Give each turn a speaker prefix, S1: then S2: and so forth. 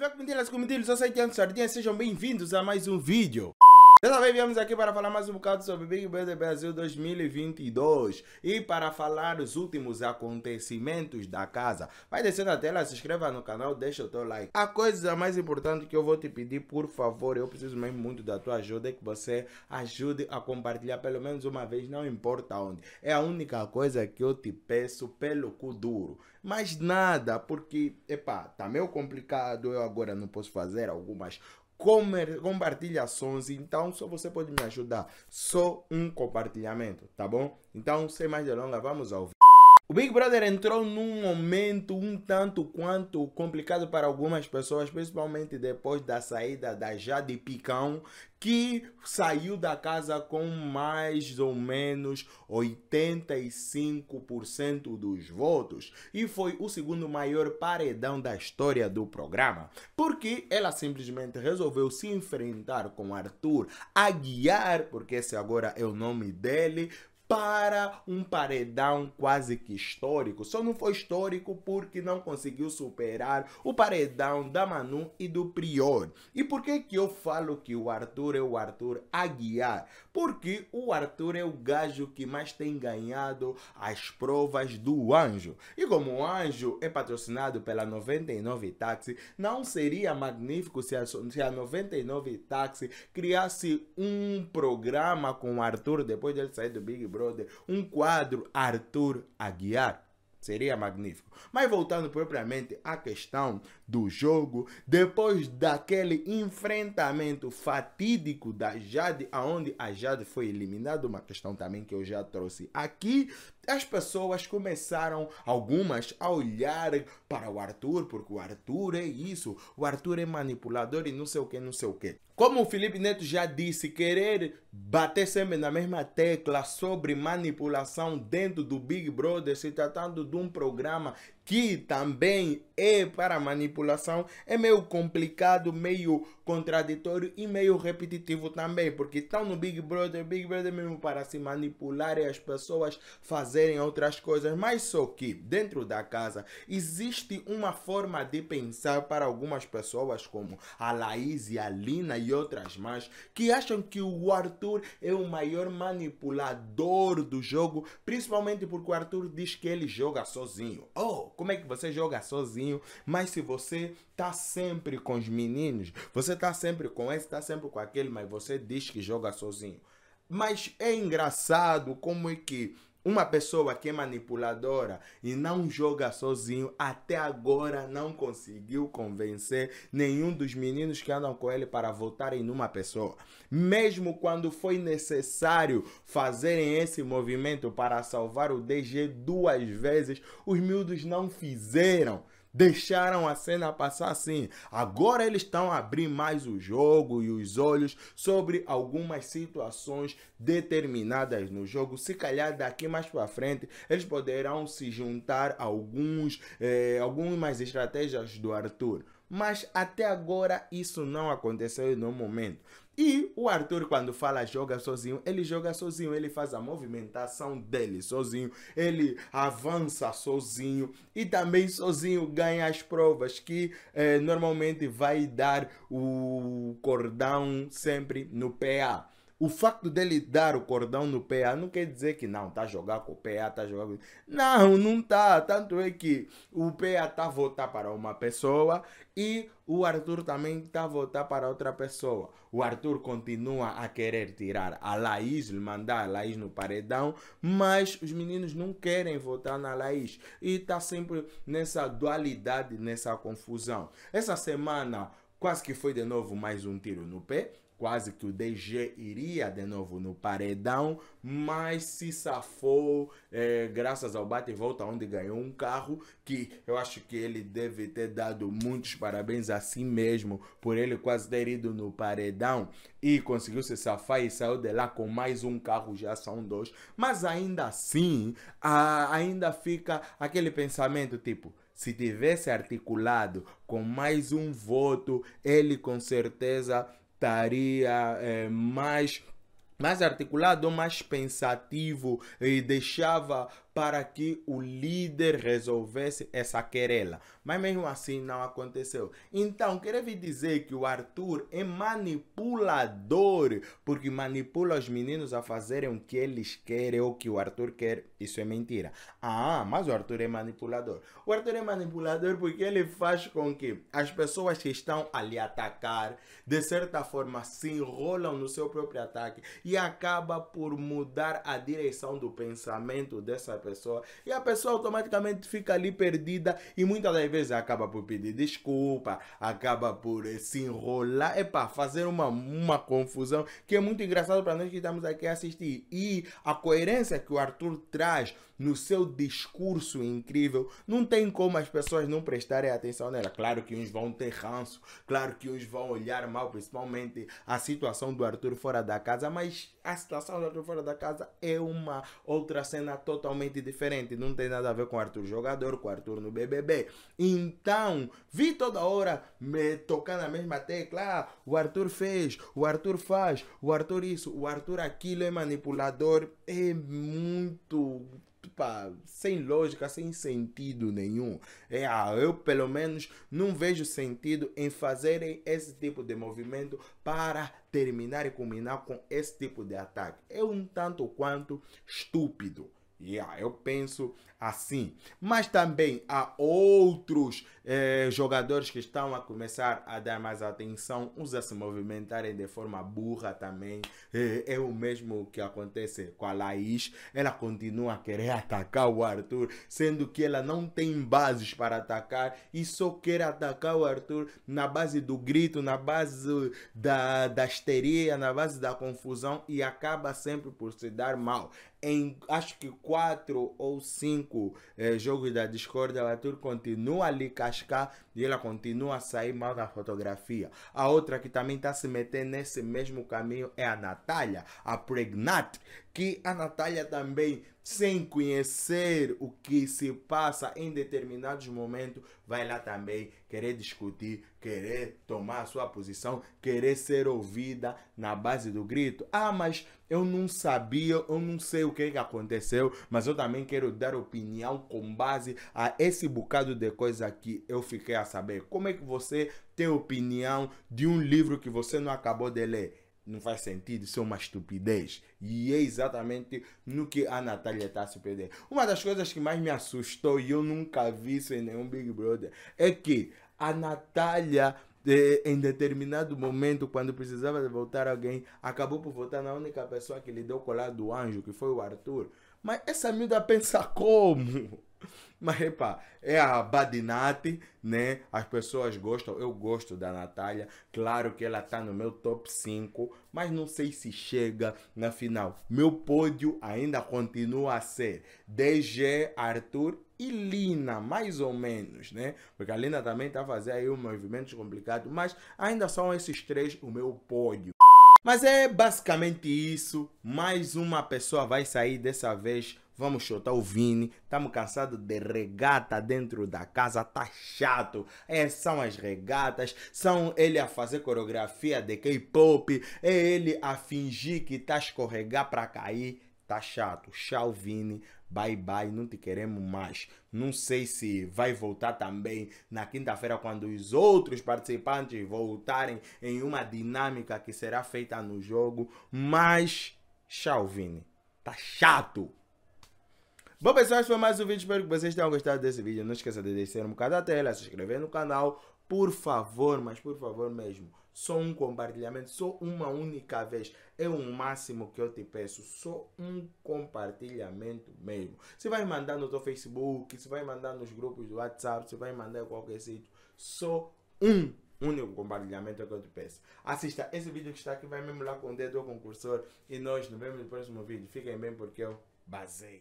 S1: tiver eu sei que antes sardinha, sejam bem-vindos a mais um vídeo. Dessa vez viemos aqui para falar mais um bocado sobre Big Brother Brasil 2022 e para falar os últimos acontecimentos da casa. Vai descer na tela, se inscreva no canal, deixa o teu like. A coisa mais importante que eu vou te pedir, por favor, eu preciso mesmo muito da tua ajuda, é que você ajude a compartilhar pelo menos uma vez, não importa onde. É a única coisa que eu te peço pelo cu duro. Mais nada, porque, epá, tá meio complicado, eu agora não posso fazer algumas compartilhações, então só você pode me ajudar. Só um compartilhamento, tá bom? Então, sem mais delongas, vamos ao. O Big Brother entrou num momento um tanto quanto complicado para algumas pessoas, principalmente depois da saída da Jade Picão, que saiu da casa com mais ou menos 85% dos votos e foi o segundo maior paredão da história do programa, porque ela simplesmente resolveu se enfrentar com Arthur Aguiar, porque esse agora é o nome dele, para um paredão quase que histórico. Só não foi histórico porque não conseguiu superar o paredão da Manu e do Prior. E por que que eu falo que o Arthur é o Arthur Aguiar? Porque o Arthur é o gajo que mais tem ganhado as provas do Anjo. E como o Anjo é patrocinado pela 99 Táxi, não seria magnífico se a, se a 99 Táxi criasse um programa com o Arthur depois dele sair do Big Brother Brother, um quadro Arthur Aguiar. Seria magnífico. Mas voltando propriamente à questão do jogo, depois daquele enfrentamento fatídico da Jade, aonde a Jade foi eliminada, uma questão também que eu já trouxe aqui, as pessoas começaram, algumas, a olhar para o Arthur, porque o Arthur é isso, o Arthur é manipulador e não sei o que, não sei o que. Como o Felipe Neto já disse, querer bater sempre na mesma tecla sobre manipulação dentro do Big Brother, se tratando de um programa que também é para manipulação, é meio complicado, meio contraditório e meio repetitivo também, porque estão no Big Brother, Big Brother mesmo para se manipular e as pessoas fazerem outras coisas, mas só que dentro da casa existe uma forma de pensar para algumas pessoas, como a Laís e a Lina e outras mais, que acham que o Arthur é o maior manipulador do jogo, principalmente porque o Arthur diz que ele joga sozinho. Oh, como é que você joga sozinho, mas se você tá sempre com os meninos, você tá sempre com esse, tá sempre com aquele, mas você diz que joga sozinho. Mas é engraçado como é que uma pessoa que é manipuladora e não joga sozinho, até agora não conseguiu convencer nenhum dos meninos que andam com ele para votarem numa pessoa. Mesmo quando foi necessário fazerem esse movimento para salvar o DG duas vezes, os miúdos não fizeram deixaram a cena passar assim. Agora eles estão a abrir mais o jogo e os olhos sobre algumas situações determinadas no jogo. Se calhar daqui mais para frente eles poderão se juntar a alguns, eh, algumas estratégias do Arthur. Mas até agora isso não aconteceu no momento. E o Arthur, quando fala joga sozinho, ele joga sozinho, ele faz a movimentação dele sozinho, ele avança sozinho e também sozinho ganha as provas que eh, normalmente vai dar o cordão sempre no PA. O facto dele dar o cordão no PA não quer dizer que não, tá a jogar com o PA, tá a jogar com... Não, não tá. Tanto é que o PA tá a votar para uma pessoa e o Arthur também tá a votar para outra pessoa. O Arthur continua a querer tirar a Laís, mandar a Laís no paredão, mas os meninos não querem votar na Laís. E tá sempre nessa dualidade, nessa confusão. Essa semana quase que foi de novo mais um tiro no pé quase que o DG iria de novo no paredão, mas se safou é, graças ao bate e volta, onde ganhou um carro que eu acho que ele deve ter dado muitos parabéns a si mesmo por ele quase ter ido no paredão e conseguiu se safar e saiu de lá com mais um carro, já são dois, mas ainda assim, a, ainda fica aquele pensamento tipo se tivesse articulado com mais um voto, ele com certeza estaria é, mais mais articulado, mais pensativo e deixava para que o líder resolvesse essa querela. Mas mesmo assim não aconteceu. Então, quero dizer que o Arthur é manipulador, porque manipula os meninos a fazerem o que eles querem ou o que o Arthur quer. Isso é mentira. Ah, mas o Arthur é manipulador. O Arthur é manipulador porque ele faz com que as pessoas que estão ali atacar, de certa forma, se enrolam no seu próprio ataque e acaba por mudar a direção do pensamento dessa pessoa e a pessoa automaticamente fica ali perdida e muitas das vezes acaba por pedir desculpa, acaba por eh, se enrolar, é para fazer uma, uma confusão que é muito engraçado para nós que estamos aqui a assistir. E a coerência que o Arthur traz no seu discurso incrível, não tem como as pessoas não prestarem atenção nela. Claro que uns vão ter ranço, claro que uns vão olhar mal, principalmente a situação do Arthur fora da casa, mas a situação do Arthur fora da casa é uma outra cena totalmente diferente. Não tem nada a ver com Arthur jogador, com Arthur no BBB. Então, vi toda hora me tocar na mesma tecla. Ah, o Arthur fez, o Arthur faz, o Arthur isso, o Arthur aquilo é manipulador. É muito pá, sem lógica, sem sentido nenhum. É, ah, eu, pelo menos, não vejo sentido em fazerem esse tipo de movimento para terminar e culminar com esse tipo de ataque. É um tanto quanto estúpido. Yeah, eu penso assim. Mas também há outros eh, jogadores que estão a começar a dar mais atenção, uns a se movimentarem de forma burra também. Eh, é o mesmo que acontece com a Laís. Ela continua a querer atacar o Arthur, sendo que ela não tem bases para atacar e só quer atacar o Arthur na base do grito, na base da, da histeria, na base da confusão e acaba sempre por se dar mal. Em acho que quatro ou cinco eh, jogos da discórdia, o Arthur continua ali cascar e ela continua a sair mal na fotografia. A outra que também está se metendo nesse mesmo caminho é a Natália, a Pregnat, que a Natália também, sem conhecer o que se passa em determinados momentos, vai lá também querer discutir, querer tomar a sua posição, querer ser ouvida na base do grito. Ah, mas eu não sabia, eu não sei o que, que aconteceu, mas eu também quero dar opinião com base a esse bocado de coisa que eu fiquei a saber. Como é que você tem opinião de um livro que você não acabou de ler? Não faz sentido, isso é uma estupidez. E é exatamente no que a Natália está se perdendo. Uma das coisas que mais me assustou, e eu nunca vi isso em nenhum Big Brother, é que a Natália de, em determinado momento, quando precisava de votar alguém, acabou por votar na única pessoa que lhe deu o colar do anjo, que foi o Arthur. Mas essa miúda pensa como? Mas, epa, é a Badinati, né? As pessoas gostam, eu gosto da Natália. Claro que ela tá no meu top 5, mas não sei se chega na final. Meu pódio ainda continua a ser DG, Arthur e Lina, mais ou menos, né? Porque a Lina também tá fazendo aí um movimento complicado, mas ainda são esses três o meu pódio. Mas é basicamente isso. Mais uma pessoa vai sair dessa vez Vamos chutar o Vini. Estamos cansados de regata dentro da casa. Tá chato. É, são as regatas. São ele a fazer coreografia de K-pop. É ele a fingir que tá escorregar para cair. Tá chato. Tchau, Vini. Bye bye, não te queremos mais. Não sei se vai voltar também na quinta-feira, quando os outros participantes voltarem em uma dinâmica que será feita no jogo. Mas, tchau, Vini. Tá chato. Bom pessoal, esse foi mais um vídeo, espero que vocês tenham gostado desse vídeo. Não esqueça de deixar um bocado da tela, se inscrever no canal, por favor, mas por favor mesmo. Só um compartilhamento, só uma única vez. É o máximo que eu te peço. Só um compartilhamento mesmo. Se vai mandar no teu Facebook, se vai mandar nos grupos do WhatsApp, se vai mandar em qualquer sítio. Só um único compartilhamento é que eu te peço. Assista esse vídeo que está aqui, vai mesmo lá com o dedo do concursor. E nós nos vemos no próximo vídeo. Fiquem bem porque eu basei.